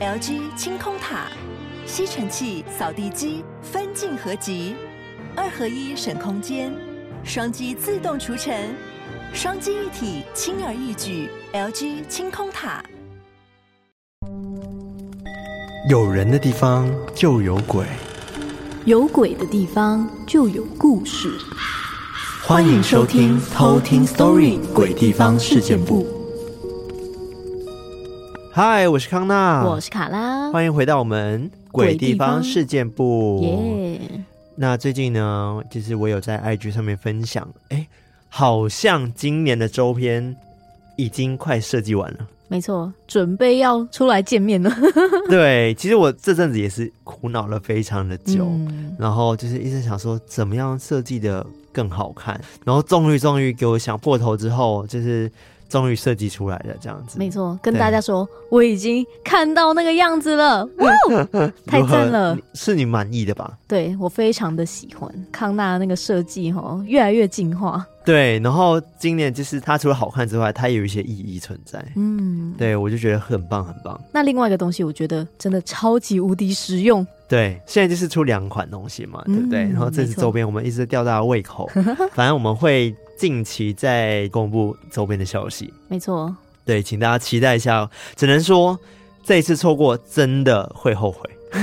LG 清空塔，吸尘器、扫地机分镜合集，二合一省空间，双击自动除尘，双击一体轻而易举。LG 清空塔。有人的地方就有鬼，有鬼的地方就有故事。欢迎收听《偷听 Story 鬼地方事件簿》。嗨，我是康娜，我是卡拉，欢迎回到我们《鬼地方事件部》。耶！那最近呢，其实我有在 IG 上面分享，哎，好像今年的周边已经快设计完了。没错，准备要出来见面了。对，其实我这阵子也是苦恼了非常的久，嗯、然后就是一直想说怎么样设计的更好看，然后终于终于给我想破头之后，就是。终于设计出来了，这样子。没错，跟大家说，我已经看到那个样子了，哇，太赞了！是你满意的吧？对，我非常的喜欢康纳那个设计，哈，越来越进化。对，然后今年就是它除了好看之外，它也有一些意义存在。嗯，对，我就觉得很棒，很棒。那另外一个东西，我觉得真的超级无敌实用。对，现在就是出两款东西嘛，对不对？嗯、然后这次周边我们一直吊大家胃口，反正我们会。近期再公布周边的消息，没错，对，请大家期待一下。只能说这一次错过真的会后悔，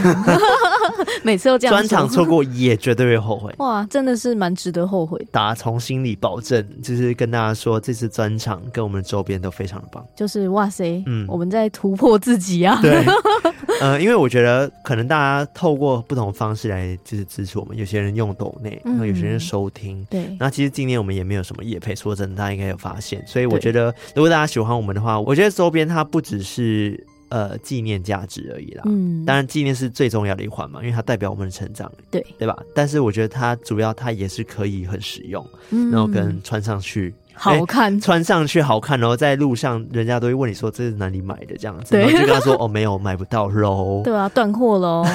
每次都这样。专场错过也绝对会后悔。哇，真的是蛮值得后悔的。打从心里保证，就是跟大家说，这次专场跟我们周边都非常的棒。就是哇塞，嗯，我们在突破自己啊。对。呃，因为我觉得可能大家透过不同方式来就是支持我们，有些人用抖内，然后有些人收听。嗯、对，那其实今年我们也没有什么夜配，说真的，大家应该有发现。所以我觉得，如果大家喜欢我们的话，我觉得周边它不只是呃纪念价值而已啦。嗯，当然纪念是最重要的一环嘛，因为它代表我们的成长，对对吧？但是我觉得它主要它也是可以很实用，嗯、然后跟穿上去。好看、欸，穿上去好看，然后在路上人家都会问你说，这是哪里买的这样子，然后就跟他说哦，没有买不到喽。对啊，断货喽。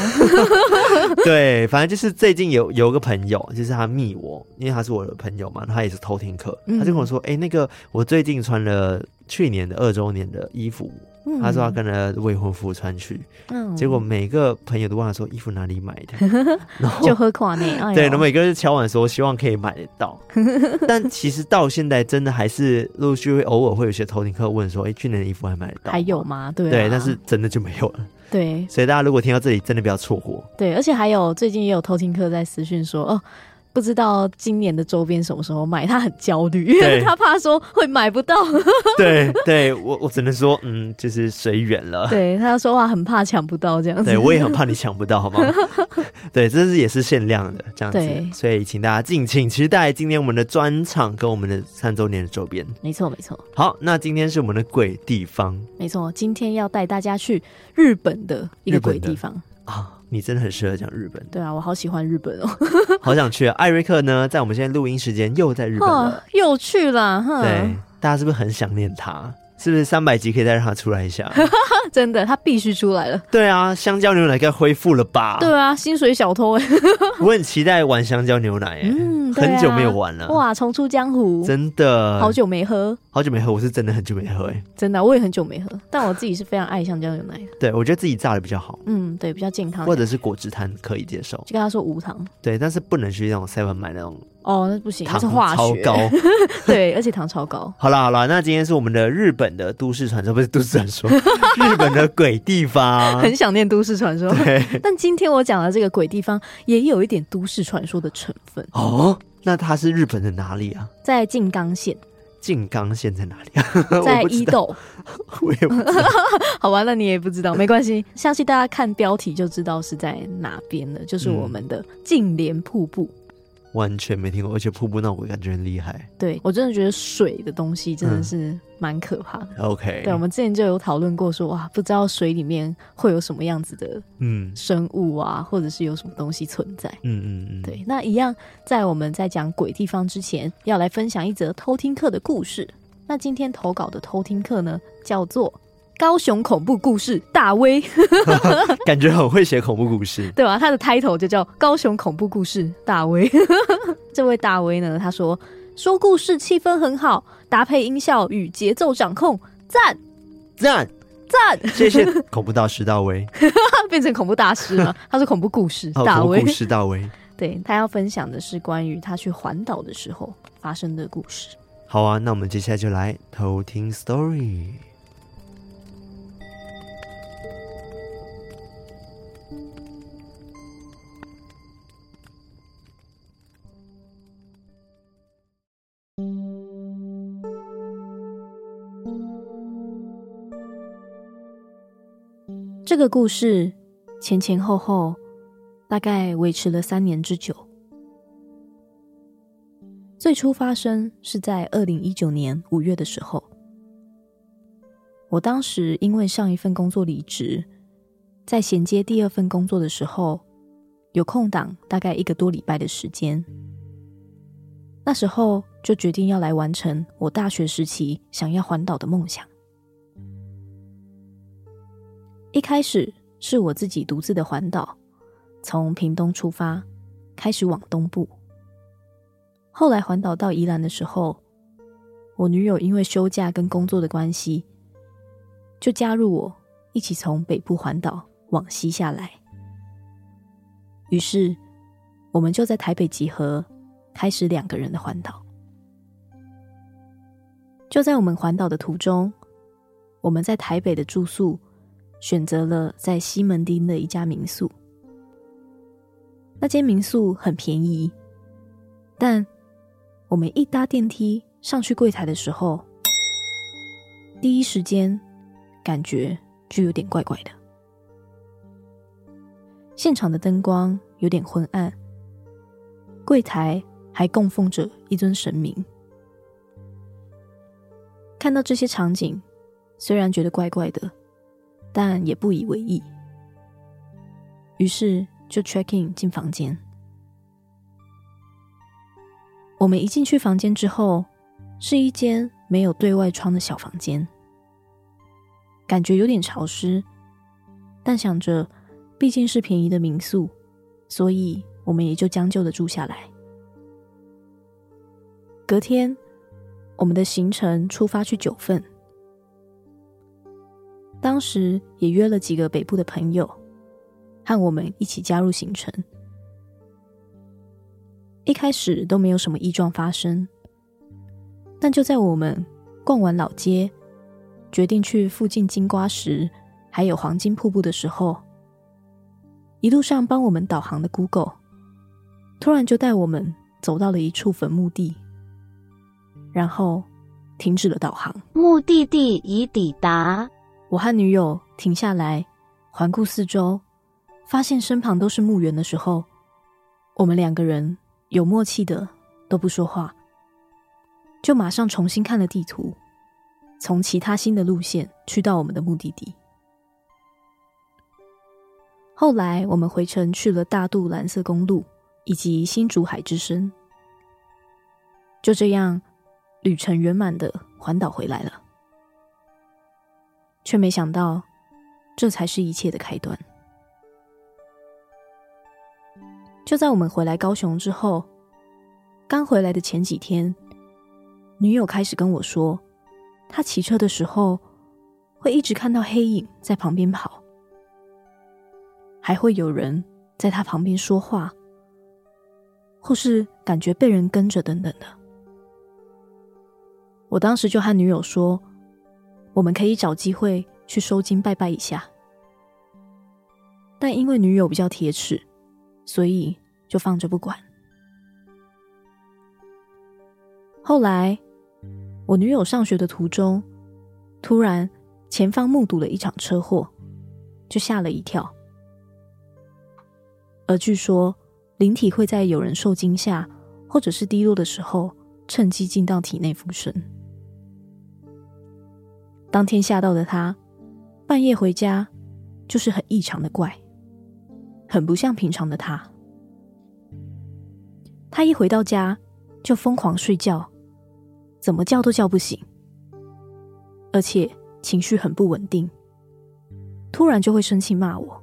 对，反正就是最近有有个朋友，就是他密我，因为他是我的朋友嘛，他也是偷听客，他就跟我说，哎、那个我最近穿了去年的二周年的衣服。他说他跟了未婚夫穿去，嗯，结果每个朋友都问他说衣服哪里买的，然后就喝垮你，哎、对，那每个人敲碗说希望可以买得到，但其实到现在真的还是陆续会偶尔会有些偷听客问说，哎、欸，去年的衣服还买得到？还有吗？对、啊，对，但是真的就没有了。对，所以大家如果听到这里，真的不要错过。对，而且还有最近也有偷听客在私讯说，哦。不知道今年的周边什么时候买，他很焦虑，因为他怕说会买不到。对，对我我只能说，嗯，就是随缘了。对，他说话很怕抢不到这样子。对，我也很怕你抢不到，好吗？对，这是也是限量的这样子，所以请大家敬请期待今年我们的专场跟我们的三周年的周边。没错，没错。好，那今天是我们的鬼地方。没错，今天要带大家去日本的一个鬼地方啊。你真的很适合讲日本。对啊，我好喜欢日本哦，好想去啊！艾瑞克呢，在我们现在录音时间又在日本了，又去了。对，大家是不是很想念他？是不是三百集可以再让他出来一下？真的，他必须出来了。对啊，香蕉牛奶该恢复了吧？对啊，薪水小偷哎，我很期待玩香蕉牛奶哎，嗯，很久没有玩了。哇，重出江湖，真的，好久没喝，好久没喝，我是真的很久没喝哎，真的，我也很久没喝，但我自己是非常爱香蕉牛奶的。对，我觉得自己榨的比较好，嗯，对，比较健康，或者是果汁摊可以接受，就跟他说无糖。对，但是不能去那种 seven 买那种。哦，那不行，糖是化超高，对，而且糖超高。好啦好啦，那今天是我们的日本的都市传说，不是都市传说，日本的鬼地方。很想念都市传说，对。但今天我讲的这个鬼地方，也有一点都市传说的成分。哦，那它是日本的哪里啊？在静冈县。静冈县在哪里啊？在 伊豆。我也不知道。好吧，那你也不知道，没关系。相信大家看标题就知道是在哪边了，就是我们的静莲瀑布。完全没听过，而且瀑布那我感觉很厉害。对，我真的觉得水的东西真的是蛮可怕的。嗯、OK，对，我们之前就有讨论过说，说哇，不知道水里面会有什么样子的嗯生物啊，嗯、或者是有什么东西存在。嗯嗯嗯。对，那一样，在我们在讲鬼地方之前，要来分享一则偷听课的故事。那今天投稿的偷听课呢，叫做。高雄恐怖故事大威，感觉很会写恐怖故事，对吧？他的 title 就叫高雄恐怖故事大威。这位大威呢，他说说故事气氛很好，搭配音效与节奏掌控，赞赞赞，谢谢恐怖大师大威，变成恐怖大师了。他是恐怖故事大威，故事大威。对，他要分享的是关于他去环岛的时候发生的故事。好啊，那我们接下来就来偷听 story。这个故事前前后后大概维持了三年之久。最初发生是在二零一九年五月的时候，我当时因为上一份工作离职，在衔接第二份工作的时候，有空档大概一个多礼拜的时间。那时候就决定要来完成我大学时期想要环岛的梦想。一开始是我自己独自的环岛，从屏东出发，开始往东部。后来环岛到宜兰的时候，我女友因为休假跟工作的关系，就加入我一起从北部环岛往西下来。于是我们就在台北集合，开始两个人的环岛。就在我们环岛的途中，我们在台北的住宿。选择了在西门町的一家民宿，那间民宿很便宜，但我们一搭电梯上去柜台的时候，第一时间感觉就有点怪怪的。现场的灯光有点昏暗，柜台还供奉着一尊神明。看到这些场景，虽然觉得怪怪的。但也不以为意，于是就 check in 进房间。我们一进去房间之后，是一间没有对外窗的小房间，感觉有点潮湿。但想着毕竟是便宜的民宿，所以我们也就将就的住下来。隔天，我们的行程出发去九份。当时也约了几个北部的朋友，和我们一起加入行程。一开始都没有什么异状发生，但就在我们逛完老街，决定去附近金瓜石还有黄金瀑布的时候，一路上帮我们导航的 Google，突然就带我们走到了一处坟墓地，然后停止了导航。目的地已抵达。我和女友停下来，环顾四周，发现身旁都是墓园的时候，我们两个人有默契的都不说话，就马上重新看了地图，从其他新的路线去到我们的目的地。后来我们回程去了大肚蓝色公路以及新竹海之声，就这样旅程圆满的环岛回来了。却没想到，这才是一切的开端。就在我们回来高雄之后，刚回来的前几天，女友开始跟我说，她骑车的时候会一直看到黑影在旁边跑，还会有人在她旁边说话，或是感觉被人跟着等等的。我当时就和女友说。我们可以找机会去收金拜拜一下，但因为女友比较铁齿，所以就放着不管。后来，我女友上学的途中，突然前方目睹了一场车祸，就吓了一跳。而据说灵体会在有人受惊吓或者是低落的时候，趁机进到体内附身。当天吓到的他，半夜回家就是很异常的怪，很不像平常的他。他一回到家就疯狂睡觉，怎么叫都叫不醒，而且情绪很不稳定，突然就会生气骂我。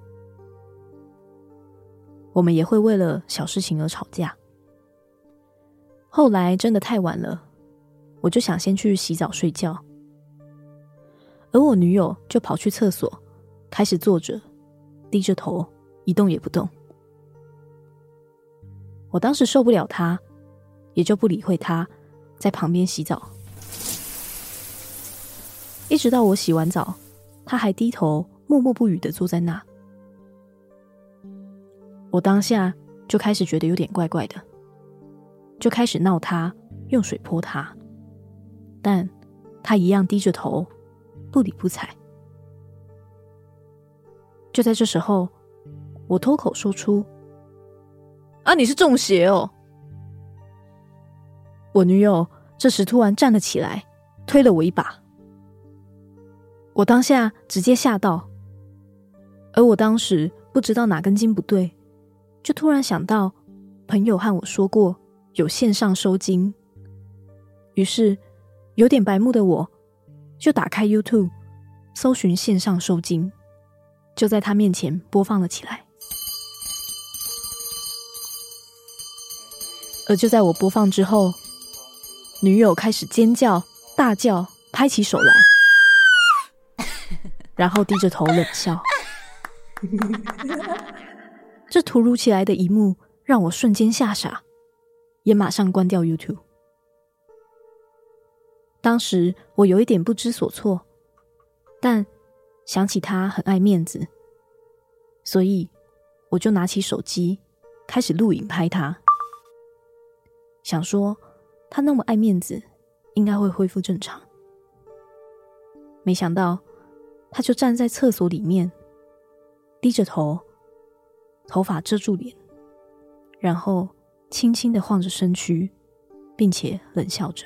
我们也会为了小事情而吵架。后来真的太晚了，我就想先去洗澡睡觉。而我女友就跑去厕所，开始坐着，低着头，一动也不动。我当时受不了她，也就不理会她，在旁边洗澡。一直到我洗完澡，她还低头默默不语的坐在那。我当下就开始觉得有点怪怪的，就开始闹她，用水泼她，但她一样低着头，不理不睬。就在这时候，我脱口说出。啊！你是中邪哦！我女友这时突然站了起来，推了我一把。我当下直接吓到，而我当时不知道哪根筋不对，就突然想到朋友和我说过有线上收金，于是有点白目的我就打开 YouTube 搜寻线上收惊，就在他面前播放了起来。而就在我播放之后，女友开始尖叫、大叫、拍起手来，然后低着头冷笑。这突如其来的一幕让我瞬间吓傻，也马上关掉 YouTube。当时我有一点不知所措，但想起他很爱面子，所以我就拿起手机开始录影拍他。想说他那么爱面子，应该会恢复正常。没想到，他就站在厕所里面，低着头，头发遮住脸，然后轻轻的晃着身躯，并且冷笑着。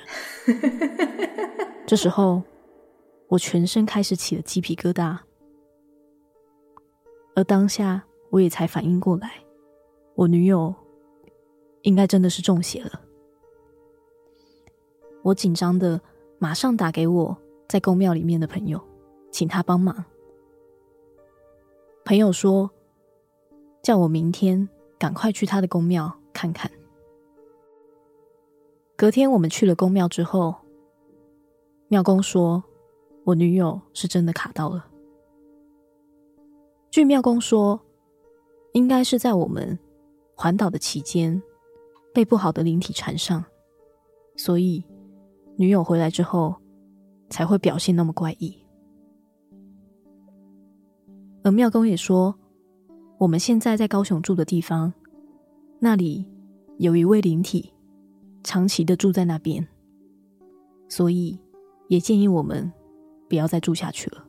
这时候，我全身开始起了鸡皮疙瘩，而当下我也才反应过来，我女友应该真的是中邪了。我紧张的马上打给我在宫庙里面的朋友，请他帮忙。朋友说，叫我明天赶快去他的宫庙看看。隔天我们去了公庙之后，庙公说我女友是真的卡到了。据庙公说，应该是在我们环岛的期间被不好的灵体缠上，所以。女友回来之后，才会表现那么怪异。而庙公也说，我们现在在高雄住的地方，那里有一位灵体，长期的住在那边，所以也建议我们不要再住下去了。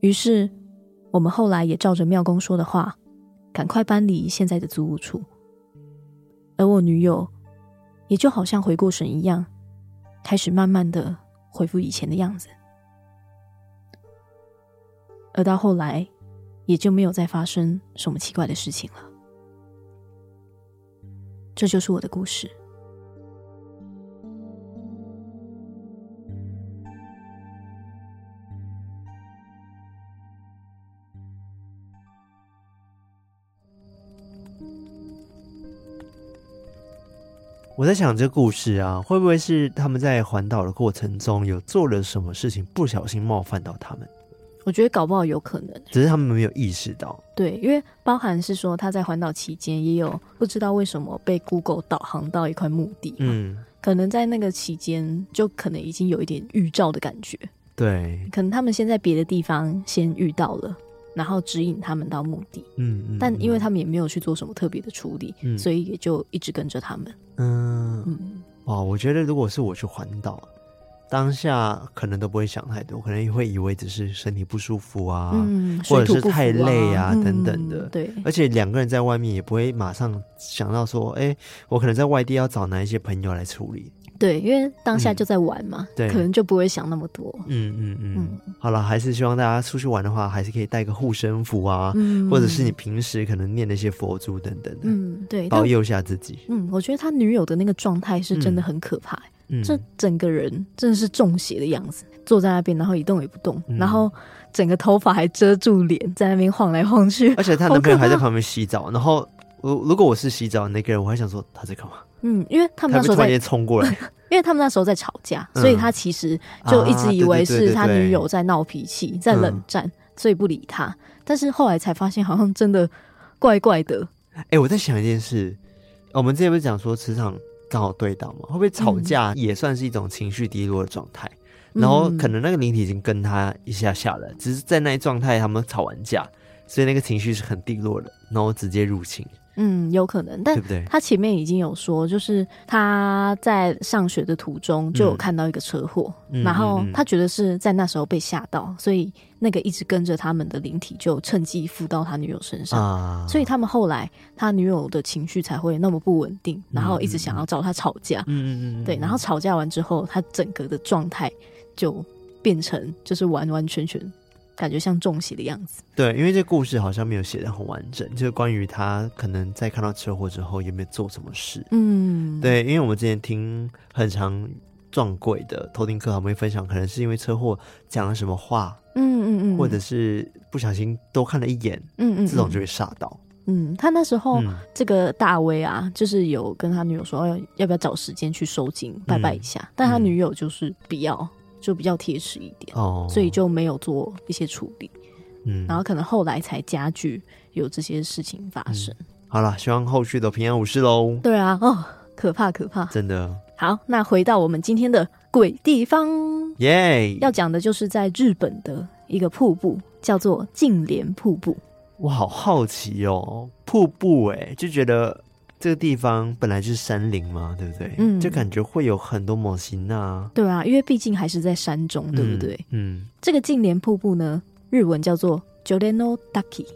于是，我们后来也照着庙公说的话，赶快搬离现在的租屋处。而我女友。也就好像回过神一样，开始慢慢的恢复以前的样子，而到后来，也就没有再发生什么奇怪的事情了。这就是我的故事。我在想，这故事啊，会不会是他们在环岛的过程中有做了什么事情，不小心冒犯到他们？我觉得搞不好有可能，只是他们没有意识到。对，因为包含是说他在环岛期间也有不知道为什么被 Google 导航到一块墓地，嗯，可能在那个期间就可能已经有一点预兆的感觉。对，可能他们先在别的地方先遇到了。然后指引他们到墓地，嗯，嗯，但因为他们也没有去做什么特别的处理，嗯，所以也就一直跟着他们，嗯嗯，哇，我觉得如果是我去环岛，当下可能都不会想太多，可能也会以为只是身体不舒服啊，嗯，或者是太累啊，啊等等的，对，而且两个人在外面也不会马上想到说，哎，我可能在外地要找哪一些朋友来处理。对，因为当下就在玩嘛，嗯、对，可能就不会想那么多。嗯嗯嗯。嗯好了，还是希望大家出去玩的话，还是可以带个护身符啊，嗯、或者是你平时可能念那些佛珠等等的。嗯，对，保佑一下自己。嗯，我觉得他女友的那个状态是真的很可怕，嗯，这整个人真的是中邪的样子，坐在那边，然后一动也不动，嗯、然后整个头发还遮住脸，在那边晃来晃去。而且她男朋友还在旁边洗澡，然后。如如果我是洗澡那个人，我还想说他在干嘛？嗯，因为他们那时候在冲过来，因为他们那时候在吵架，所以他其实就一直以为是他女友在闹脾气，在冷战，所以不理他。但是后来才发现，好像真的怪怪的。哎、欸，我在想一件事，我们之前不是讲说磁场刚好对到嘛？会不会吵架也算是一种情绪低落的状态？嗯、然后可能那个灵体已经跟他一下下来，只是在那一状态，他们吵完架，所以那个情绪是很低落的，然后直接入侵。嗯，有可能，但他前面已经有说，就是他在上学的途中就有看到一个车祸，嗯、然后他觉得是在那时候被吓到，所以那个一直跟着他们的灵体就趁机附到他女友身上，啊、所以他们后来他女友的情绪才会那么不稳定，然后一直想要找他吵架，嗯嗯嗯，对，然后吵架完之后，他整个的状态就变成就是完完全全。感觉像中邪的样子。对，因为这故事好像没有写的很完整，就是关于他可能在看到车祸之后有没有做什么事。嗯，对，因为我们之前听很常撞鬼的偷听课，他们会分享，可能是因为车祸讲了什么话，嗯嗯嗯，或者是不小心多看了一眼，嗯嗯，这种就会吓到。嗯，他那时候、嗯、这个大威啊，就是有跟他女友说要要不要找时间去收金拜拜一下，嗯、但他女友就是不要。就比较贴实一点哦，所以就没有做一些处理，嗯，然后可能后来才加剧有这些事情发生。嗯、好了，希望后续都平安无事喽。对啊，哦，可怕可怕，真的。好，那回到我们今天的鬼地方，耶要讲的就是在日本的一个瀑布，叫做净莲瀑布。我好好奇哦，瀑布哎，就觉得。这个地方本来就是山林嘛，对不对？嗯，就感觉会有很多模型啊。对啊，因为毕竟还是在山中，对不对？嗯，嗯，这个净莲瀑布呢，日文叫做 Joreno Daki。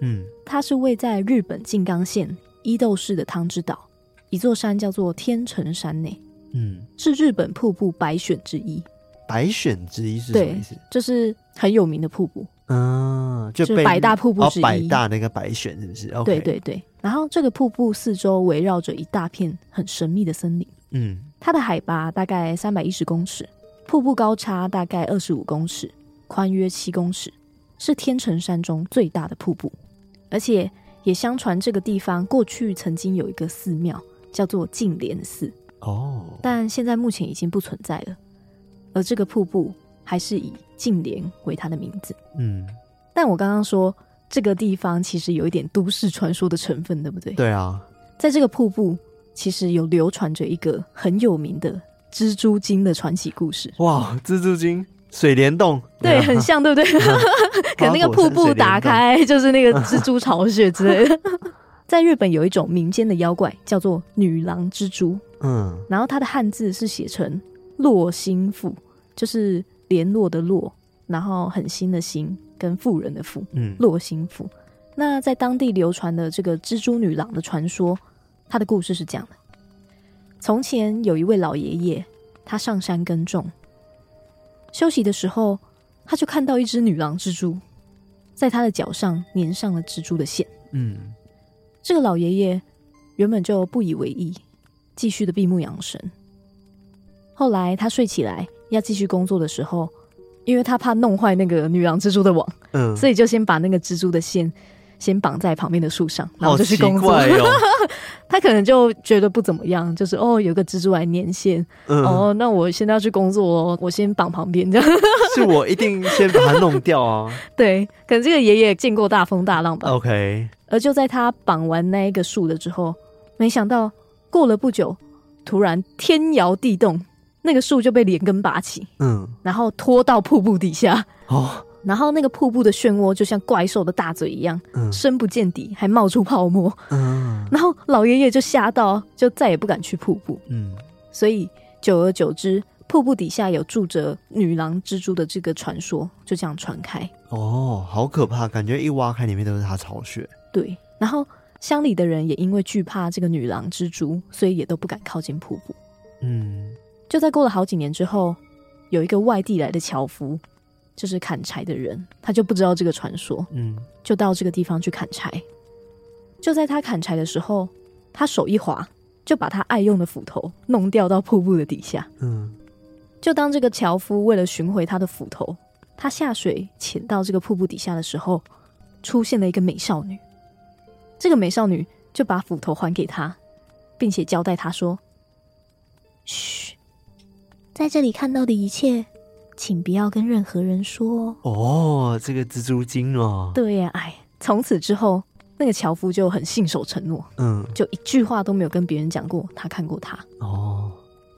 嗯，它是位在日本静冈县伊豆市的汤之岛，一座山叫做天成山内。嗯，是日本瀑布百选之一。百选之一是什么意思？就是很有名的瀑布。嗯，就百大瀑布之一，哦、百大那个百选是不是？Okay、对对对。然后这个瀑布四周围绕着一大片很神秘的森林。嗯，它的海拔大概三百一十公尺，瀑布高差大概二十五公尺，宽约七公尺，是天成山中最大的瀑布。而且也相传这个地方过去曾经有一个寺庙，叫做净莲寺。哦，但现在目前已经不存在了。而这个瀑布还是以净莲为它的名字。嗯，但我刚刚说这个地方其实有一点都市传说的成分，对不对？对啊，在这个瀑布其实有流传着一个很有名的蜘蛛精的传奇故事。哇，蜘蛛精水帘洞，对，很像，对不对？可能那个瀑布打开就是那个蜘蛛巢穴之类的。在日本有一种民间的妖怪叫做女郎蜘蛛，嗯，然后它的汉字是写成落心腹，就是联络的络，然后狠心的心跟妇人的妇，嗯，络心妇。那在当地流传的这个蜘蛛女郎的传说，它的故事是这样的：从前有一位老爷爷，他上山耕种，休息的时候，他就看到一只女郎蜘蛛，在他的脚上粘上了蜘蛛的线。嗯，这个老爷爷原本就不以为意，继续的闭目养神。后来他睡起来要继续工作的时候，因为他怕弄坏那个女郎蜘蛛的网，嗯，所以就先把那个蜘蛛的线先绑在旁边的树上，然后就去工作。哦、他可能就觉得不怎么样，就是哦，有个蜘蛛来粘线，嗯、哦，那我现在要去工作哦，我先绑旁边这样。是我一定先把它弄掉啊。对，可能这个爷爷见过大风大浪吧。OK。而就在他绑完那一个树了之后，没想到过了不久，突然天摇地动。那个树就被连根拔起，嗯，然后拖到瀑布底下，哦，然后那个瀑布的漩涡就像怪兽的大嘴一样，嗯，深不见底，还冒出泡沫，嗯，然后老爷爷就吓到，就再也不敢去瀑布，嗯，所以久而久之，瀑布底下有住着女郎蜘蛛的这个传说就这样传开，哦，好可怕，感觉一挖开里面都是她巢穴，对，然后乡里的人也因为惧怕这个女郎蜘蛛，所以也都不敢靠近瀑布，嗯。就在过了好几年之后，有一个外地来的樵夫，就是砍柴的人，他就不知道这个传说，嗯，就到这个地方去砍柴。就在他砍柴的时候，他手一滑，就把他爱用的斧头弄掉到瀑布的底下。嗯，就当这个樵夫为了寻回他的斧头，他下水潜到这个瀑布底下的时候，出现了一个美少女。这个美少女就把斧头还给他，并且交代他说：“嘘，在这里看到的一切，请不要跟任何人说。”哦，这个蜘蛛精哦。对呀，哎，从此之后，那个樵夫就很信守承诺，嗯，就一句话都没有跟别人讲过他看过他。哦，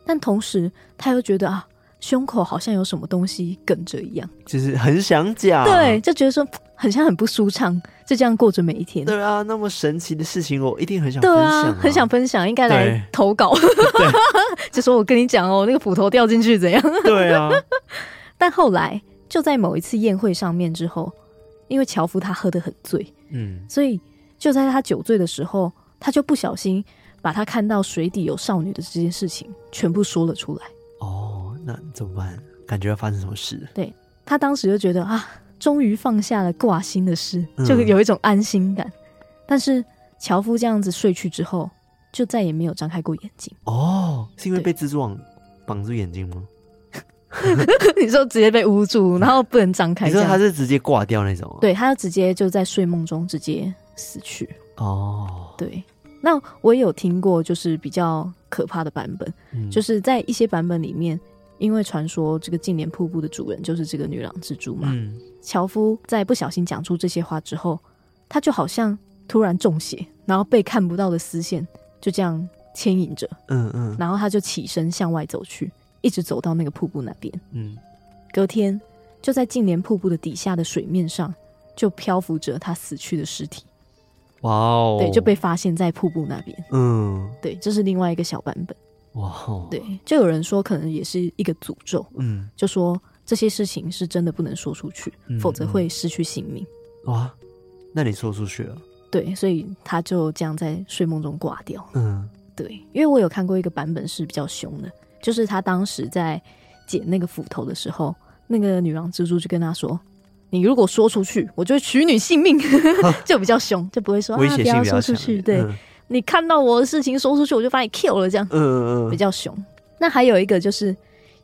但同时他又觉得啊。胸口好像有什么东西梗着一样，就是很想讲，对，就觉得说很像很不舒畅，就这样过着每一天。对啊，那么神奇的事情，我一定很想分享，啊，对啊，很想分享，应该来投稿，就说我跟你讲哦，那个斧头掉进去怎样？对啊，但后来就在某一次宴会上面之后，因为樵夫他喝得很醉，嗯，所以就在他酒醉的时候，他就不小心把他看到水底有少女的这件事情全部说了出来。哦那怎么办？感觉要发生什么事？对，他当时就觉得啊，终于放下了挂心的事，就有一种安心感。嗯、但是樵夫这样子睡去之后，就再也没有张开过眼睛。哦，是因为被蜘蛛网绑住眼睛吗？你说直接被捂住，然后不能张开？你说他是直接挂掉那种？对，他就直接就在睡梦中直接死去。哦，对。那我也有听过，就是比较可怕的版本，嗯、就是在一些版本里面。因为传说这个净莲瀑布的主人就是这个女郎蜘蛛嘛，嗯、樵夫在不小心讲出这些话之后，他就好像突然中邪，然后被看不到的丝线就这样牵引着，嗯嗯，然后他就起身向外走去，一直走到那个瀑布那边，嗯，隔天就在净莲瀑布的底下的水面上，就漂浮着他死去的尸体，哇哦，对，就被发现在瀑布那边，嗯，对，这是另外一个小版本。哇，Wow. 对，就有人说可能也是一个诅咒，嗯，就说这些事情是真的不能说出去，嗯、否则会失去性命。哇，那你说出去了？对，所以他就这样在睡梦中挂掉。嗯，对，因为我有看过一个版本是比较凶的，就是他当时在捡那个斧头的时候，那个女郎蜘蛛就跟他说：“你如果说出去，我就会取你性命。”就比较凶，就不会说啊，不要说出去。对。嗯你看到我的事情说出去，我就把你 kill 了，这样，嗯嗯，比较凶。那还有一个就是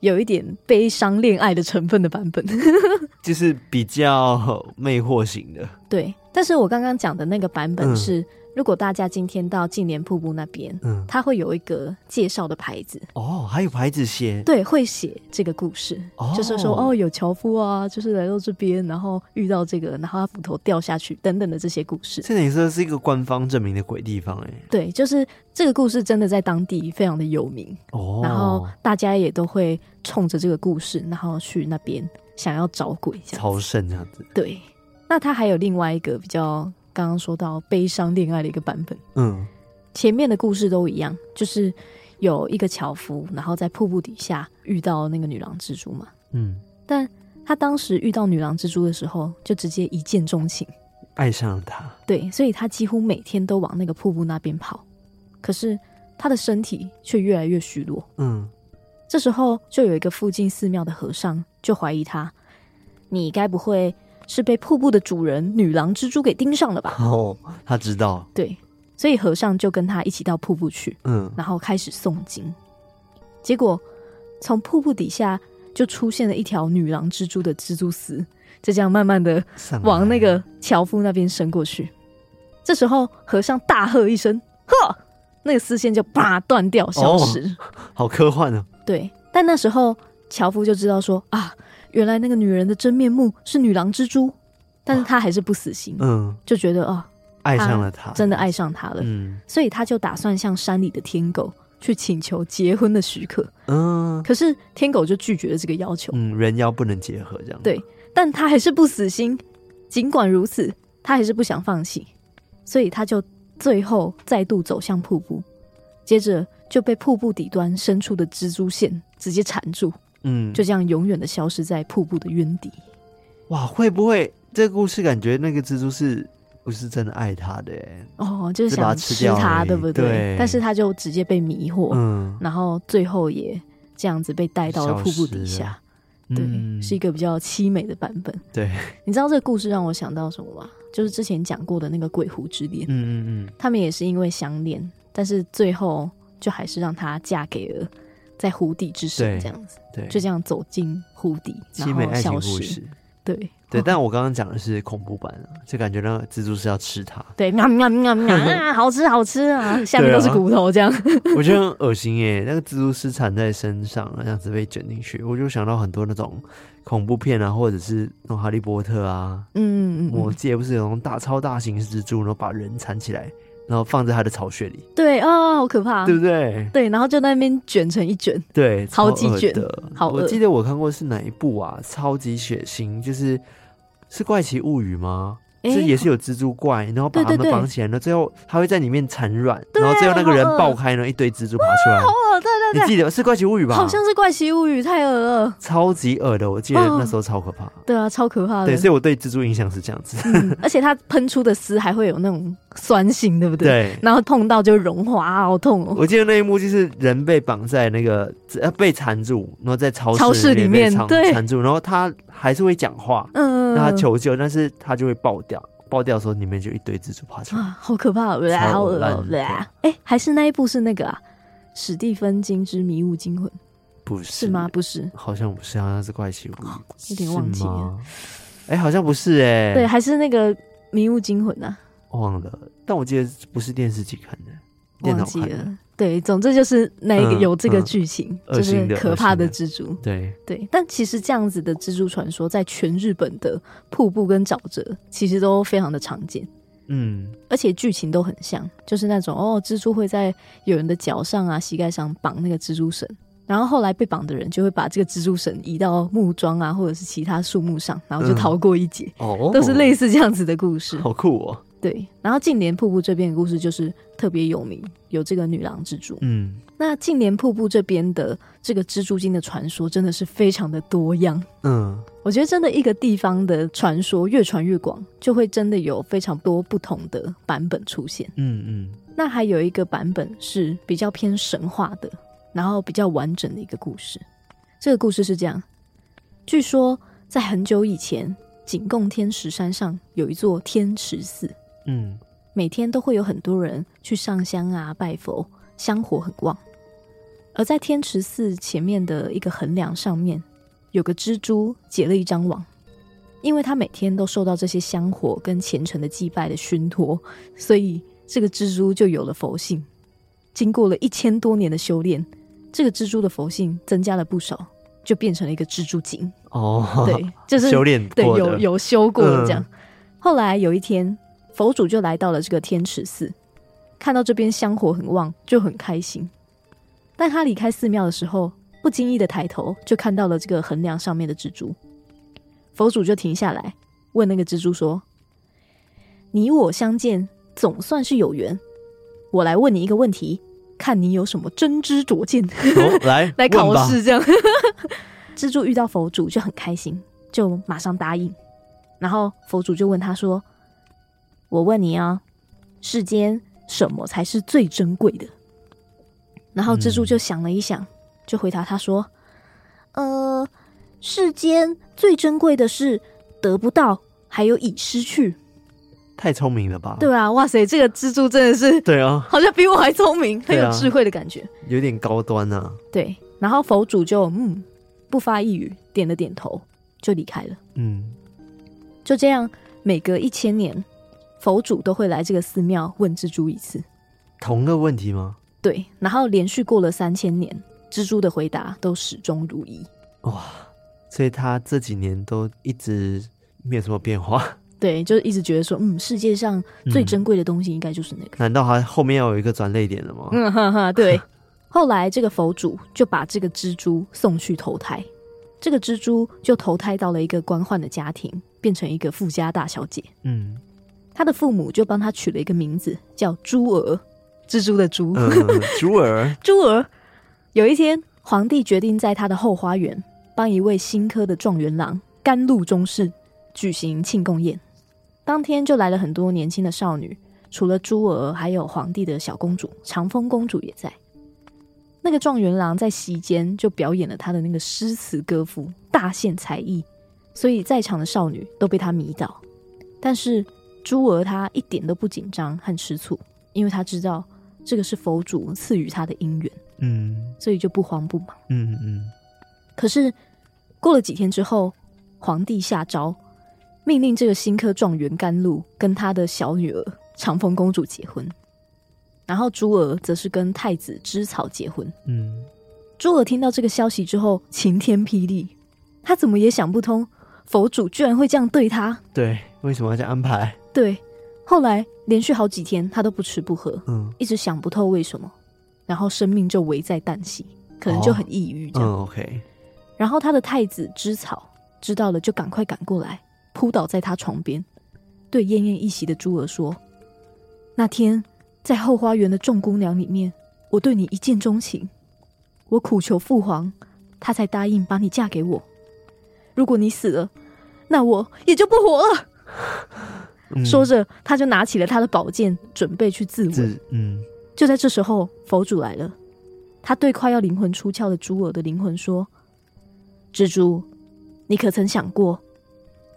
有一点悲伤恋爱的成分的版本，就是比较魅惑型的。对，但是我刚刚讲的那个版本是。嗯如果大家今天到近莲瀑布那边，嗯，它会有一个介绍的牌子。哦，还有牌子写，对，会写这个故事，哦、就是说哦，有樵夫啊，就是来到这边，然后遇到这个，然后他斧头掉下去等等的这些故事。这等于说是一个官方证明的鬼地方，哎，对，就是这个故事真的在当地非常的有名。哦，然后大家也都会冲着这个故事，然后去那边想要找鬼，超圣这样子。对，那它还有另外一个比较。刚刚说到悲伤恋爱的一个版本，嗯，前面的故事都一样，就是有一个樵夫，然后在瀑布底下遇到那个女郎蜘蛛嘛，嗯，但他当时遇到女郎蜘蛛的时候，就直接一见钟情，爱上了她，对，所以他几乎每天都往那个瀑布那边跑，可是他的身体却越来越虚弱，嗯，这时候就有一个附近寺庙的和尚就怀疑他，你该不会？是被瀑布的主人女郎蜘蛛给盯上了吧？哦，他知道。对，所以和尚就跟他一起到瀑布去，嗯，然后开始诵经。结果从瀑布底下就出现了一条女郎蜘蛛的蜘蛛丝，就这样慢慢的往那个樵夫那边伸过去。这时候和尚大喝一声：“呵！”那个丝线就啪断掉，消失。哦，好科幻啊！对，但那时候樵夫就知道说啊。原来那个女人的真面目是女郎蜘蛛，但是他还是不死心，嗯，就觉得啊，爱上了她，真的爱上她了，嗯，所以他就打算向山里的天狗去请求结婚的许可，嗯，可是天狗就拒绝了这个要求，嗯，人妖不能结合这样，对，但他还是不死心，尽管如此，他还是不想放弃，所以他就最后再度走向瀑布，接着就被瀑布底端伸出的蜘蛛线直接缠住。嗯，就这样永远的消失在瀑布的渊底。哇，会不会这个故事感觉那个蜘蛛是不是真的爱他的？哦，就是想吃他，对不对？对，但是他就直接被迷惑，嗯，然后最后也这样子被带到了瀑布底下。对，嗯，是一个比较凄美的版本。对，你知道这个故事让我想到什么吗？就是之前讲过的那个鬼狐之恋。嗯嗯嗯，他们也是因为相恋，但是最后就还是让他嫁给了。在湖底之上这样子，对，就这样走进湖底，然后消失。对，对，但我刚刚讲的是恐怖版啊，就感觉那个蜘蛛是要吃它。对，喵喵喵喵 啊，好吃好吃啊，下面都是骨头这样。啊、我觉得很恶心耶，那个蜘蛛丝缠在身上，这样子被卷进去，我就想到很多那种恐怖片啊，或者是那种哈利波特啊，嗯嗯嗯，魔戒不是有那种大超大型蜘蛛，然后把人缠起来。然后放在他的巢穴里，对啊、哦，好可怕，对不对？对，然后就在那边卷成一卷，对，超级卷的，好。我记得我看过是哪一部啊？超级血腥，就是是怪奇物语吗？是也是有蜘蛛怪，然后把他们绑起来，然后最后他会在里面产卵，然后最后那个人爆开，然后一堆蜘蛛爬出来，好恶！对对对，你记得是怪奇物语吧？好像是怪奇物语，太恶了，超级恶的，我记得那时候超可怕。对啊，超可怕的。对，所以我对蜘蛛印象是这样子，而且它喷出的丝还会有那种酸性，对不对？对，然后碰到就融化，好痛哦。我记得那一幕就是人被绑在那个呃被缠住，然后在超市超市里面对缠住，然后他还是会讲话，嗯，让他求救，但是他就会爆掉。爆掉的时候，里面就一堆蜘蛛爬出来，啊，好可怕，好恶心！哎，还是那一部是那个啊，《史蒂芬金之迷雾惊魂》，不是，是吗？不是，好像不是，好像是怪奇物语，有点忘记了。哎，好像不是哎，对，还是那个迷雾惊魂啊，忘了，但我记得不是电视机看的。忘记了，对，总之就是那一个有这个剧情，嗯嗯、就是可怕的蜘蛛，对。对。但其实这样子的蜘蛛传说，在全日本的瀑布跟沼泽，其实都非常的常见，嗯，而且剧情都很像，就是那种哦，蜘蛛会在有人的脚上啊、膝盖上绑那个蜘蛛绳，然后后来被绑的人就会把这个蜘蛛绳移到木桩啊，或者是其他树木上，然后就逃过一劫，哦、嗯，都是类似这样子的故事，好酷哦。对，然后净莲瀑布这边的故事就是特别有名，有这个女郎蜘蛛。嗯，那净莲瀑布这边的这个蜘蛛精的传说真的是非常的多样。嗯，我觉得真的一个地方的传说越传越广，就会真的有非常多不同的版本出现。嗯嗯，那还有一个版本是比较偏神话的，然后比较完整的一个故事。这个故事是这样：据说在很久以前，景贡天池山上有一座天池寺。嗯，每天都会有很多人去上香啊，拜佛，香火很旺。而在天池寺前面的一个横梁上面，有个蜘蛛结了一张网，因为他每天都受到这些香火跟虔诚的祭拜的熏托，所以这个蜘蛛就有了佛性。经过了一千多年的修炼，这个蜘蛛的佛性增加了不少，就变成了一个蜘蛛精。哦，对，就是修炼对，有有修过这样。嗯、后来有一天。佛祖就来到了这个天池寺，看到这边香火很旺，就很开心。但他离开寺庙的时候，不经意的抬头，就看到了这个横梁上面的蜘蛛。佛祖就停下来，问那个蜘蛛说：“你我相见，总算是有缘。我来问你一个问题，看你有什么真知灼见。哦”来 来考试这样。蜘蛛遇到佛祖就很开心，就马上答应。然后佛祖就问他说。我问你啊，世间什么才是最珍贵的？然后蜘蛛就想了一想，嗯、就回答他说：“呃，世间最珍贵的是得不到，还有已失去。”太聪明了吧？对啊，哇塞，这个蜘蛛真的是对啊，好像比我还聪明，很有智慧的感觉，啊、有点高端啊。对，然后佛祖就嗯不发一语，点了点头，就离开了。嗯，就这样，每隔一千年。佛主都会来这个寺庙问蜘蛛一次，同个问题吗？对，然后连续过了三千年，蜘蛛的回答都始终如一。哇，所以他这几年都一直没有什么变化。对，就是一直觉得说，嗯，世界上最珍贵的东西应该就是那个。嗯，难道他后面要有一个转泪点了吗？嗯哈哈，对。后来这个佛主就把这个蜘蛛送去投胎，这个蜘蛛就投胎到了一个官宦的家庭，变成一个富家大小姐。嗯。他的父母就帮他取了一个名字，叫猪儿，蜘蛛的猪。嗯，猪儿，猪儿。有一天，皇帝决定在他的后花园帮一位新科的状元郎甘露中士举行庆功宴。当天就来了很多年轻的少女，除了珠儿，还有皇帝的小公主长风公主也在。那个状元郎在席间就表演了他的那个诗词歌赋，大献才艺，所以在场的少女都被他迷倒。但是。猪儿他一点都不紧张和吃醋，因为他知道这个是佛祖赐予他的姻缘，嗯，所以就不慌不忙，嗯嗯。可是过了几天之后，皇帝下诏，命令这个新科状元甘露跟他的小女儿长风公主结婚，然后朱儿则是跟太子芝草结婚。嗯，朱儿听到这个消息之后，晴天霹雳，他怎么也想不通，佛祖居然会这样对他。对，为什么要这样安排？对，后来连续好几天他都不吃不喝，嗯，一直想不透为什么，然后生命就危在旦夕，可能就很抑郁这样。哦嗯、OK，然后他的太子知草知道了，就赶快赶过来。扑倒在他床边，对奄奄一息的珠儿说：“那天在后花园的众姑娘里面，我对你一见钟情，我苦求父皇，他才答应把你嫁给我。如果你死了，那我也就不活了。嗯”说着，他就拿起了他的宝剑，准备去自刎。嗯，就在这时候，佛祖来了，他对快要灵魂出窍的猪儿的灵魂说：“蜘蛛，你可曾想过？”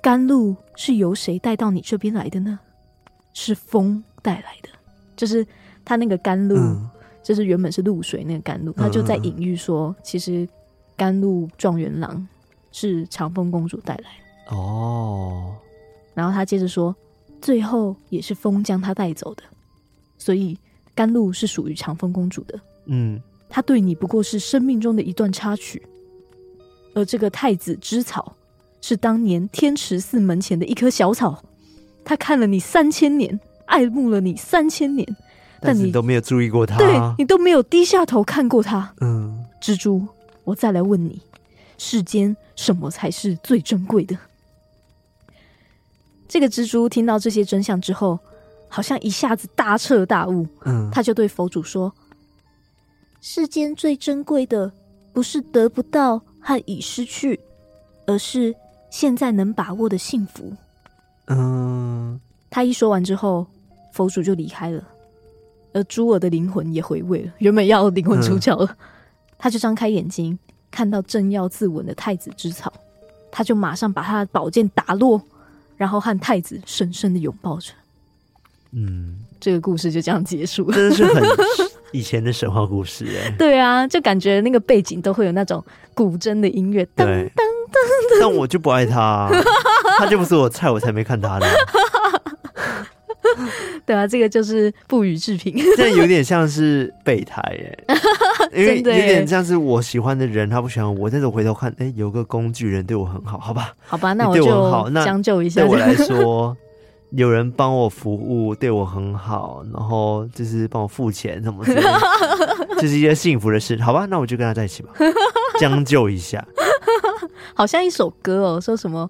甘露是由谁带到你这边来的呢？是风带来的，就是他那个甘露，嗯、就是原本是露水那个甘露，他就在隐喻说，其实甘露状元郎是长风公主带来的哦。然后他接着说，最后也是风将他带走的，所以甘露是属于长风公主的。嗯，他对你不过是生命中的一段插曲，而这个太子之草。是当年天池寺门前的一棵小草，他看了你三千年，爱慕了你三千年，但你，但你都没有注意过他，对，你都没有低下头看过他。嗯，蜘蛛，我再来问你，世间什么才是最珍贵的？这个蜘蛛听到这些真相之后，好像一下子大彻大悟。嗯，他就对佛祖说：“世间最珍贵的，不是得不到和已失去，而是。”现在能把握的幸福，嗯，他一说完之后，佛祖就离开了，而珠儿的灵魂也回味了，原本要灵魂出窍了，嗯、他就张开眼睛，看到正要自刎的太子之草，他就马上把他的宝剑打落，然后和太子深深的拥抱着，嗯，这个故事就这样结束了，真的是很以前的神话故事哎，对啊，就感觉那个背景都会有那种古筝的音乐，噔噔。但我就不爱他，啊，他就不是我菜，我才没看他呢。对啊，这个就是不予置评。这有点像是备胎耶，因为有点像是我喜欢的人，他不喜欢我，但是我回头看，哎，有个工具人对我很好，好吧？好吧，那我就将就一下。对我来说，有人帮我服务，对我很好，然后就是帮我付钱什么之类的，这是一件幸福的事，好吧？那我就跟他在一起吧，将就一下。好像一首歌哦，说什么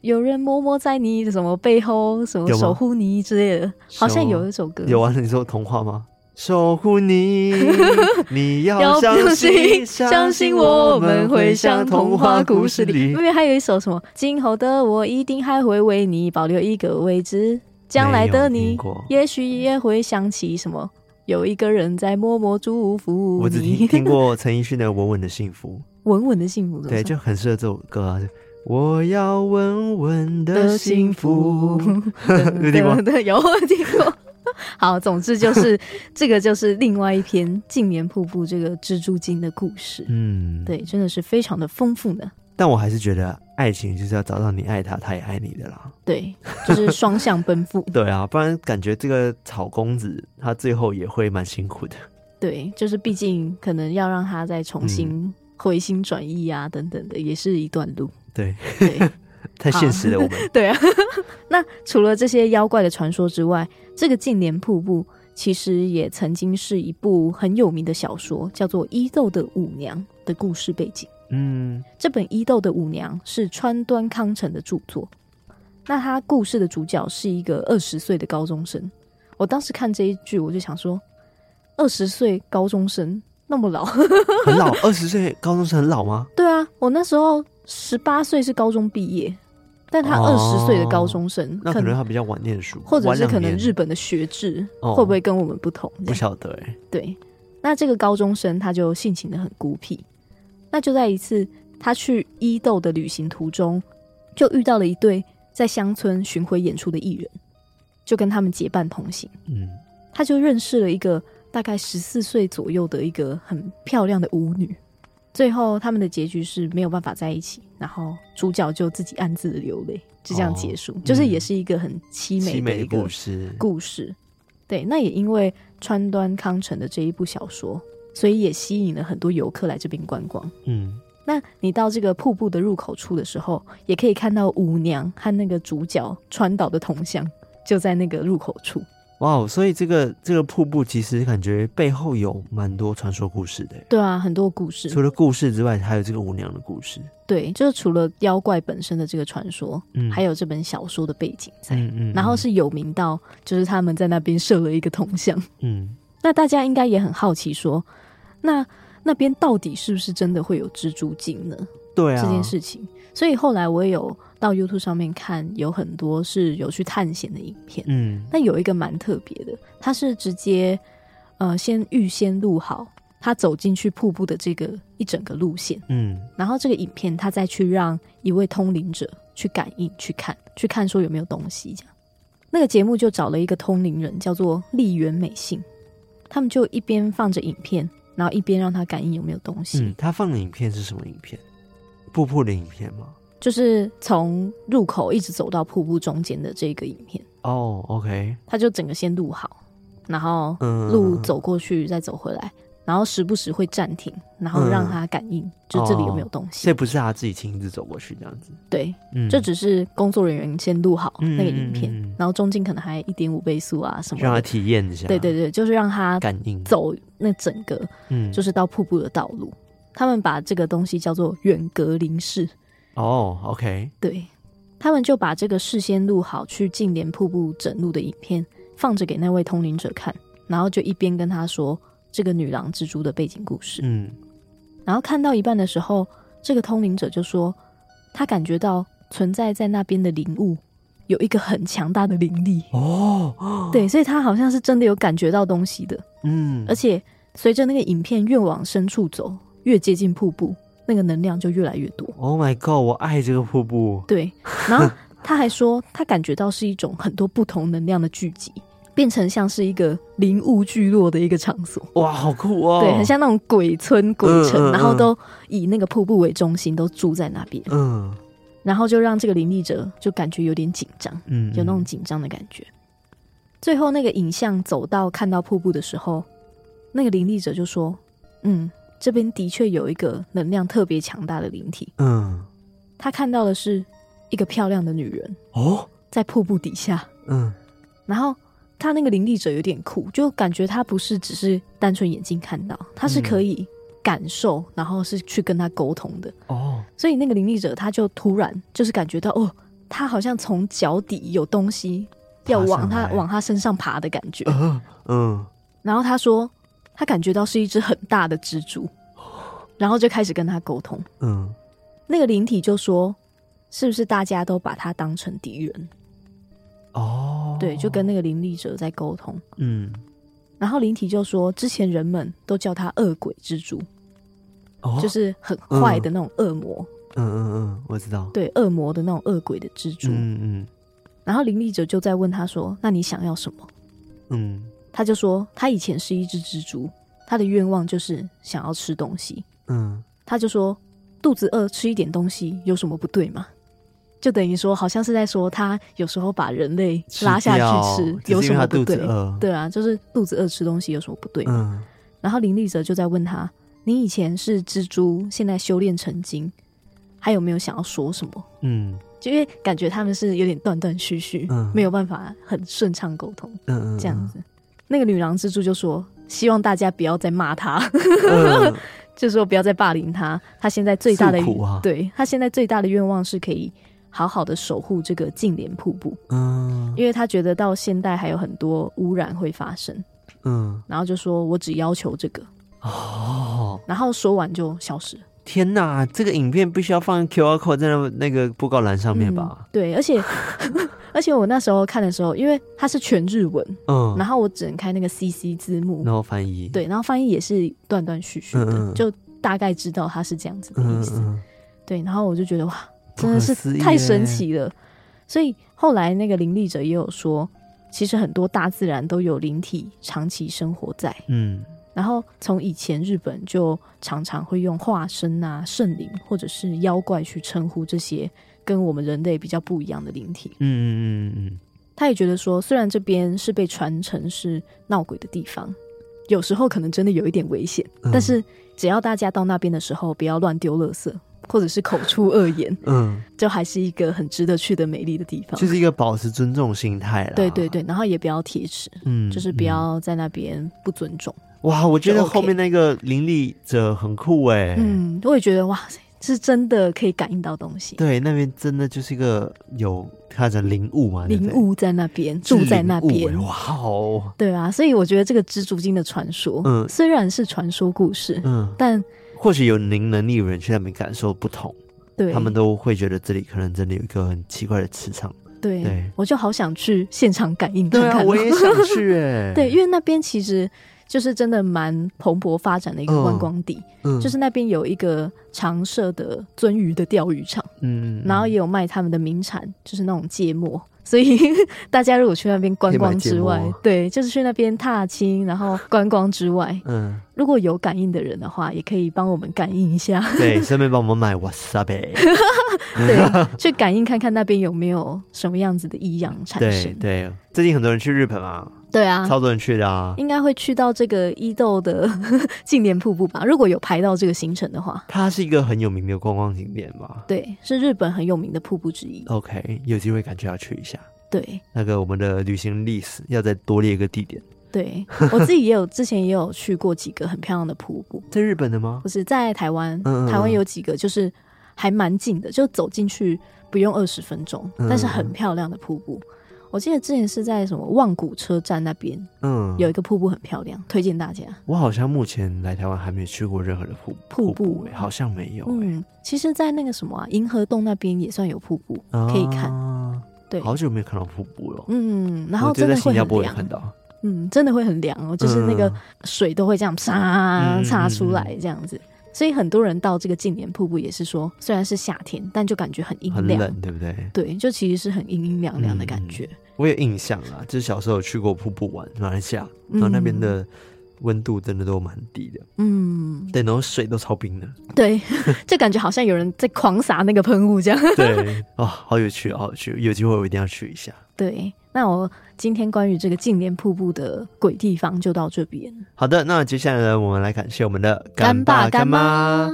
有人默默在你的什么背后，什么守护你之类的，好像有一首歌。有啊，你说童话吗？守护你，你要相信，相信我们会像童话故事里。因为还有一首什么，今后的我一定还会为你保留一个位置，将来的你也许也会想起什么，有一个人在默默祝福你。我只听 听过陈奕迅的《稳稳的幸福》。稳稳的幸福，对，就很适合这首歌啊！我要稳稳的幸福，有听过？对，有听过。好，总之就是这个，就是另外一篇《净莲瀑布》这个蜘蛛精的故事。嗯，对，真的是非常的丰富呢。但我还是觉得，爱情就是要找到你爱他，他也爱你的啦。对，就是双向奔赴。对啊，不然感觉这个草公子他最后也会蛮辛苦的。对，就是毕竟可能要让他再重新、嗯。回心转意啊，等等的，也是一段路。对，对 太现实了，我们。对啊，那除了这些妖怪的传说之外，这个净莲瀑布其实也曾经是一部很有名的小说，叫做《伊豆的舞娘》的故事背景。嗯，这本《伊豆的舞娘》是川端康成的著作。那他故事的主角是一个二十岁的高中生。我当时看这一句，我就想说，二十岁高中生。那么老，很老，二十岁高中生很老吗？对啊，我那时候十八岁是高中毕业，但他二十岁的高中生，哦，那可能他比较晚念书，或者是可能日本的学制会不会跟我们不同？不晓得哎。对，那这个高中生他就性情的很孤僻，那就在一次他去伊豆的旅行途中，就遇到了一对在乡村巡回演出的艺人，就跟他们结伴同行。嗯，他就认识了一个。大概十四岁左右的一个很漂亮的舞女，最后他们的结局是没有办法在一起，然后主角就自己暗自的流泪，就这样结束，哦、就是也是一个很凄美的一个故事。故事，对，那也因为川端康成的这一部小说，所以也吸引了很多游客来这边观光。嗯，那你到这个瀑布的入口处的时候，也可以看到舞娘和那个主角川岛的铜像，就在那个入口处。哇哦！所以这个这个瀑布其实感觉背后有蛮多传说故事的。对啊，很多故事。除了故事之外，还有这个舞娘的故事。对，就是除了妖怪本身的这个传说，嗯，还有这本小说的背景在。嗯，嗯，嗯，然后是有名到，就是他们在那边设了一个铜像。嗯。那大家应该也很好奇说，说那那边到底是不是真的会有蜘蛛精呢？对啊。这件事情，所以后来我也有。到 YouTube 上面看，有很多是有去探险的影片。嗯，那有一个蛮特别的，他是直接呃先预先录好他走进去瀑布的这个一整个路线。嗯，然后这个影片他再去让一位通灵者去感应、去看、去看说有没有东西。这样，那个节目就找了一个通灵人，叫做丽媛美信，他们就一边放着影片，然后一边让他感应有没有东西。嗯，他放的影片是什么影片？瀑布的影片吗？就是从入口一直走到瀑布中间的这个影片。哦、oh,，OK，他就整个先录好，然后路走过去再走回来，嗯、然后时不时会暂停，然后让他感应，嗯、就这里有没有东西。这不是他自己亲自走过去这样子，对，这、嗯、只是工作人员先录好那个影片，嗯、然后中间可能还一点五倍速啊什么，让他体验一下。对对对，就是让他感应。走那整个，嗯，就是到瀑布的道路。他们把这个东西叫做远隔灵视。哦、oh,，OK，对，他们就把这个事先录好去净莲瀑布整路的影片放着给那位通灵者看，然后就一边跟他说这个女郎蜘蛛的背景故事。嗯，然后看到一半的时候，这个通灵者就说他感觉到存在在那边的灵物有一个很强大的灵力。哦，对，所以他好像是真的有感觉到东西的。嗯，而且随着那个影片越往深处走，越接近瀑布。那个能量就越来越多。Oh my god！我爱这个瀑布。对，然后他还说，他感觉到是一种很多不同能量的聚集，变成像是一个灵物聚落的一个场所。哇，好酷哦！对，很像那种鬼村鬼城，嗯嗯嗯，然后都以那个瀑布为中心，都住在那边。嗯，然后就让这个灵力者就感觉有点紧张，嗯，嗯，有那种紧张的感觉。最后那个影像走到看到瀑布的时候，那个灵力者就说：“嗯。”这边的确有一个能量特别强大的灵体。嗯，他看到的是一个漂亮的女人哦，在瀑布底下。嗯，然后他那个灵力者有点酷，就感觉他不是只是单纯眼睛看到，他是可以感受，然后是去跟他沟通的。哦，所以那个灵力者他就突然就是感觉到哦，他好像从脚底有东西要往他往他身上爬的感觉。嗯，然后他说。他感觉到是一只很大的蜘蛛，然后就开始跟他沟通。嗯，那个灵体就说：“是不是大家都把他当成敌人？”哦，对，就跟那个灵力者在沟通。嗯，然后灵体就说：“之前人们都叫他恶鬼蜘蛛，哦，就是很坏的那种恶魔。”嗯嗯嗯，我知道。对，恶魔的那种恶鬼的蜘蛛。嗯嗯。然后灵力者就在问他说：“那你想要什么？”嗯。他就说，他以前是一只蜘蛛，他的愿望就是想要吃东西。嗯，他就说，肚子饿吃一点东西有什么不对吗？就等于说，好像是在说他有时候把人类拉下去吃有什么不对？对啊，就是肚子饿吃东西有什么不对吗？嗯，然后林立哲就在问他，你以前是蜘蛛，现在修炼成精，还有没有想要说什么？嗯，就因为感觉他们是有点断断续续，嗯，没有办法很顺畅沟通，嗯，这样子。那个女郎蜘蛛就说：“希望大家不要再骂他，嗯、就说不要再霸凌他。他现在最大的，啊、对，他现在最大的愿望是可以好好的守护这个净莲瀑布。嗯，因为他觉得到现代还有很多污染会发生。嗯，然后就说我只要求这个哦，然后说完就消失。天哪，这个影片必须要放 QR code 在那那个布告栏上面吧？嗯、对，而且。而且我那时候看的时候，因为它是全日文，嗯，然后我只能开那个 CC 字幕，然后翻译，对，然后翻译也是断断续续的，嗯嗯，就大概知道它是这样子的意思，对，然后我就觉得哇，真的是太神奇了。所以后来那个灵力者也有说，其实很多大自然都有灵体长期生活在，嗯，然后从以前日本就常常会用化身啊、圣灵或者是妖怪去称呼这些。跟我们人类比较不一样的灵体。嗯嗯嗯嗯，他也觉得说，虽然这边是被传承是闹鬼的地方，有时候可能真的有一点危险，嗯、但是只要大家到那边的时候不要乱丢垃圾，或者是口出恶言，嗯，就还是一个很值得去的美丽的地方，就是一个保持尊重心态啦。对对对，然后也不要铁齿，嗯，就是不要在那边不尊重。哇，我觉得后面那个灵力者很酷哎，嗯，我也觉得哇塞。是真的可以感应到东西，对，那边真的就是一个有他的灵物嘛，灵物在那边住在那边，哇哦，对啊，所以我觉得这个蜘蛛精的传说，嗯，虽然是传说故事，嗯，但或许有灵能力的人去那边感受不同，对，他们都会觉得这里可能真的有一个很奇怪的磁场，对，对。我就好想去现场感应看看，对啊，我也想去，哎，对，因为那边其实。就是真的蛮蓬勃发展的一个观光地，嗯嗯、就是那边有一个常设的鳟鱼的钓鱼场，嗯，然后也有卖他们的名产，就是那种芥末。所以 大家如果去那边观光之外，对，就是去那边踏青，然后观光之外，嗯，如果有感应的人的话，也可以帮我们感应一下，对，顺便帮我们买 wasabi，对，去感应看看那边有没有什么样子的异样产生。对，对，最近很多人去日本嘛。对啊，超多人去的啊，应该会去到这个伊豆的 净莲瀑布吧？如果有排到这个行程的话，它是一个很有名的观光景点吧？对，是日本很有名的瀑布之一。OK，有机会感觉要去一下。对，那个我们的旅行历史要再多列一个地点。对，我自己也有之前也有去过几个很漂亮的瀑布，在日本的吗？不是，在台湾。嗯台湾有几个就是还蛮近的，就走进去不用二十分钟，但是很漂亮的瀑布。我记得之前是在什么望古车站那边，嗯，有一个瀑布很漂亮，推荐大家。我好像目前来台湾还没有去过任何的瀑瀑布，哎，好像没有。嗯，其实，在那个什么啊，银河洞那边也算有瀑布可以看。对，好久没有看到瀑布了。嗯，然后真的会很凉。嗯，真的会很凉哦，就是那个水都会这样擦擦出来这样子。所以很多人到这个近年瀑布也是说，虽然是夏天，但就感觉很阴凉，很冷，对不对？对，就其实是很阴阴凉凉的感觉。嗯、我有印象啊，就是小时候有去过瀑布玩，马来西亚，然后那边的温度真的都蛮低的，嗯，对，然后水都超冰的，对，就感觉好像有人在狂洒那个喷雾这样。对，哦，好有趣，好有趣，有机会我一定要去一下。对。那我今天关于这个净莲瀑布的鬼地方就到这边。好的，那接下来呢，我们来感谢我们的干爸干妈。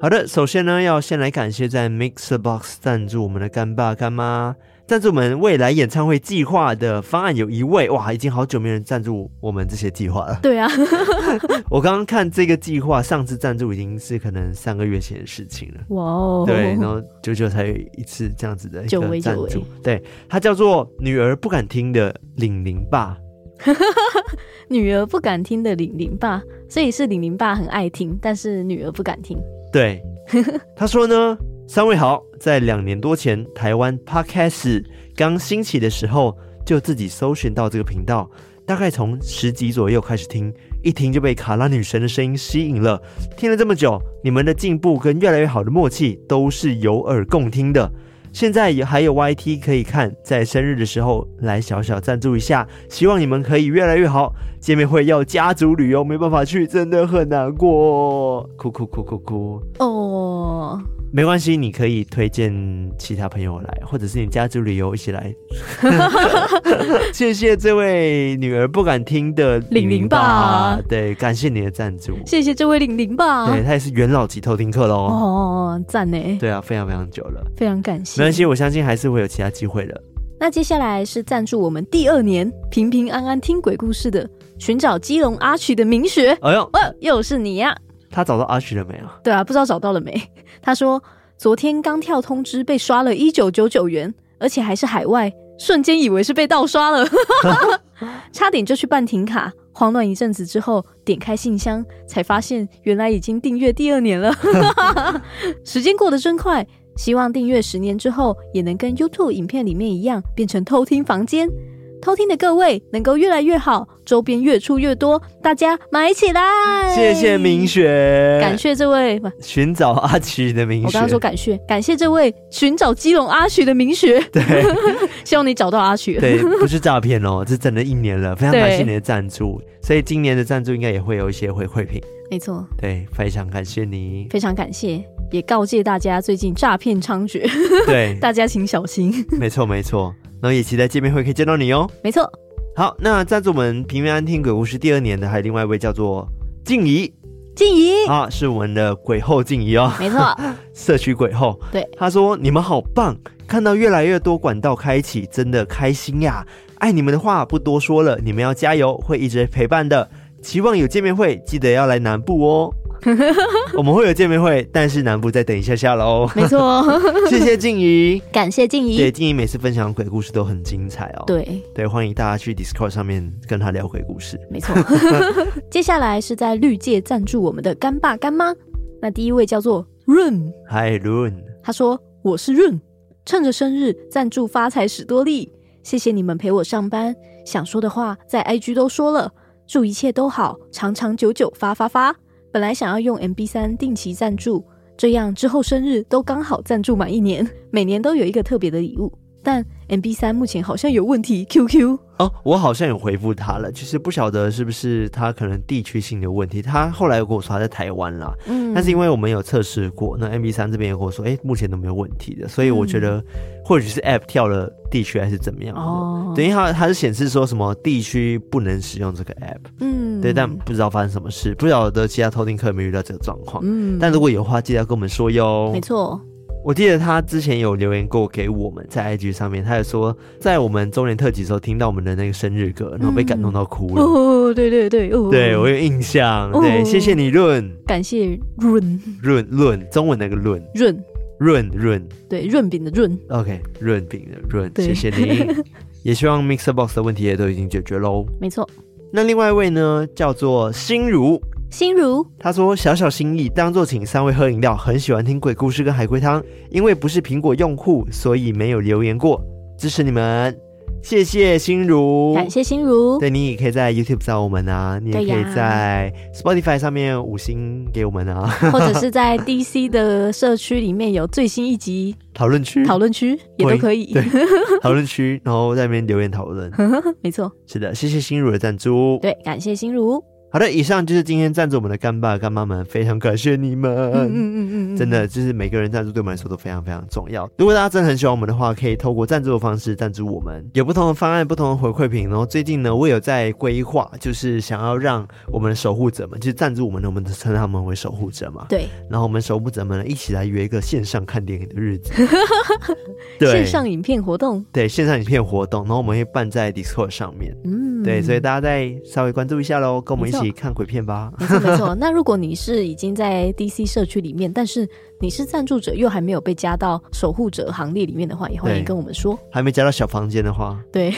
好的，首先呢，要先来感谢在 MixerBox 赞助我们的干爸干妈。赞助我们未来演唱会计划的方案有一位，哇，已经好久没人赞助我们这些计划了。对啊，我刚刚看这个计划，上次赞助已经是可能三个月前的事情了。哇哦，对，然后久久才有一次这样子的一个赞助。对，它叫做女儿不敢听的玲玲爸，女儿不敢听的玲玲爸，所以是玲玲爸很爱听，但是女儿不敢听。对，他说呢。三位好，在两年多前，台湾 Podcast 刚兴起的时候，就自己搜寻到这个频道，大概从十集左右开始听，一听就被卡拉女神的声音吸引了。听了这么久，你们的进步跟越来越好的默契都是有耳共听的。现在也还有 YT 可以看，在生日的时候来小小赞助一下，希望你们可以越来越好。见面会要家族旅游，没办法去，真的很难过，哭哭哭哭哭哦。没关系，你可以推荐其他朋友来，或者是你家族旅游一起来。谢谢这位女儿不敢听的玲玲爸，对，感谢你的赞助。谢谢这位玲玲爸，对，他也是元老级偷听客喽。哦，赞呢。对啊，非常非常久了，非常感谢。没关系，我相信还是会有其他机会的。那接下来是赞助我们第二年平平安安听鬼故事的，寻找基隆阿曲的明学。哎呦，哦，又是你呀！他找到阿曲了没有？对啊，不知道找到了没？他说昨天刚跳通知被刷了一九九九元，而且还是海外，瞬间以为是被盗刷了，差点就去办停卡。慌乱一阵子之后，点开信箱才发现原来已经订阅第二年了。时间过得真快。希望订阅十年之后，也能跟 YouTube 影片里面一样，变成偷听房间。偷听的各位能够越来越好，周边越出越多，大家买起来！谢谢明雪，感谢这位寻找阿曲的明雪。我刚刚说感谢，感谢这位寻找基隆阿曲的明雪。对，希望你找到阿曲。对，不是诈骗哦，这整了一年了，非常感谢你的赞助，所以今年的赞助应该也会有一些回馈品。没错，对，非常感谢你，非常感谢。也告诫大家最近诈骗猖獗，对，大家请小心。没错没错，然后也期待见面会可以见到你哦。没错。好，那赞助我们平安听鬼故事第二年的还有另外一位叫做静怡，静怡啊，是我们的鬼后静怡哦。没错，社区鬼后。对，他说你们好棒，看到越来越多管道开启，真的开心呀！爱你们的话不多说了，你们要加油，会一直陪伴的。期望有见面会，记得要来南部哦。我们会有见面会，但是南部再等一下下喽。没错，谢谢静怡，感谢静怡。对，静怡每次分享鬼故事都很精彩哦。对对，欢迎大家去 Discord 上面跟他聊鬼故事。没错。接下来是在绿界赞助我们的干爸干妈。那第一位叫做 Run，嗨 Run，他说我是 Run，趁着生日赞助发财史多利，谢谢你们陪我上班，想说的话在 IG 都说了。祝一切都好，长长久久发发发。本来想要用 MB 三定期赞助，这样之后生日都刚好赞助满一年，每年都有一个特别的礼物。但 MB 三目前好像有问题，QQ 哦，我好像有回复他了，其实不晓得是不是他可能地区性的问题。他后来又跟我说他在台湾啦，嗯，但是因为我们有测试过，那 MB 三这边也跟我说，哎，目前都没有问题的，所以我觉得或许是 App 跳了地区还是怎么样的。哦，等于他他是显示说什么地区不能使用这个 App，嗯，对，但不知道发生什么事，不晓得其他偷听客有没有遇到这个状况，嗯，但如果有的话，记得要跟我们说哟。没错。我记得他之前有留言过给我们，在 IG 上面，他也说在我们周年特辑的时候听到我们的那个生日歌，然后被感动到哭了。嗯、哦，对对对，哦、对我有印象。哦、对，谢谢你润，感谢润润润，中文那个润润润润，对，润饼的润。OK，润饼的润，谢谢你。也希望 Mixer Box 的问题也都已经解决喽。没错。那另外一位呢，叫做心如。心如他说：“小小心意，当做请三位喝饮料。很喜欢听鬼故事跟海龟汤，因为不是苹果用户，所以没有留言过。支持你们，谢谢心如，感谢心如。对，你也可以在 YouTube 找我们啊，你也可以在 Spotify 上面五星给我们啊，或者是在 DC 的社区里面有最新一集讨论区，讨论区也都可以。对，讨论区，然后在那边留言讨论。没错，是的，谢谢心如的赞助。对，感谢心如。”好的，以上就是今天赞助我们的干爸干妈们，非常感谢你们。嗯嗯嗯嗯，真的就是每个人赞助对我们来说都非常非常重要。如果大家真的很喜欢我们的话，可以透过赞助的方式赞助我们，有不同的方案、不同的回馈品。然后最近呢，我有在规划，就是想要让我们的守护者们，就是赞助我们的，我们称他们为守护者嘛。对。然后我们守护者们呢，一起来约一个线上看电影的日子。对。线上影片活动。对，线上影片活动，然后我们会办在 Discord 上面。嗯。对，所以大家再稍微关注一下喽，跟我们一起看鬼片吧。没错没错，那如果你是已经在 DC 社区里面，但是你是赞助者又还没有被加到守护者行列里面的话，也欢迎跟我们说。还没加到小房间的话，对，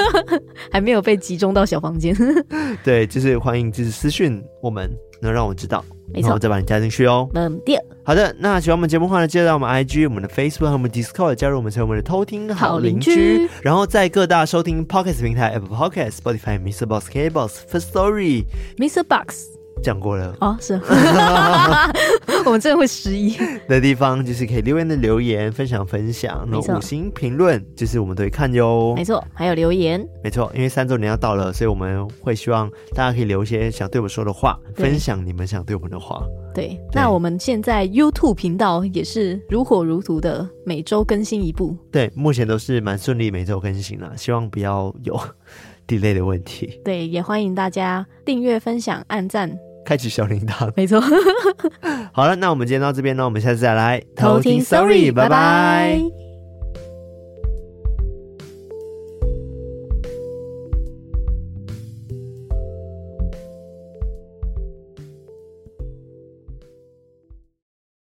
还没有被集中到小房间，对，就是欢迎就是私讯我们，能让我知道，没错，我再把你加进去哦。嗯，第，好的，那喜欢我们节目的话呢，记得到我们 IG、我们的 Facebook 和我们 Discord 加入我们，成为我们的偷听好邻居。居然后在各大收听 Podcast 平台，Apple Podcast、Spotify、Mr. Box、KBox、First Story、Mr. Box。讲过了哦，是，我们真的会失忆的地方，就是可以留言的留言，分享分享，然后五星评论，就是我们都会看哟。没错，还有留言，没错，因为三周年要到了，所以我们会希望大家可以留一些想对我们说的话，分享你们想对我们的话。对，对，那我们现在 YouTube 频道也是如火如荼的，每周更新一部。对，目前都是蛮顺利，每周更新了，希望不要有 delay 的问题。对，也欢迎大家订阅、分享、按赞。开启小铃铛，没错。好了，那我们今天到这边呢，我们下次再来偷听。Sorry，拜拜。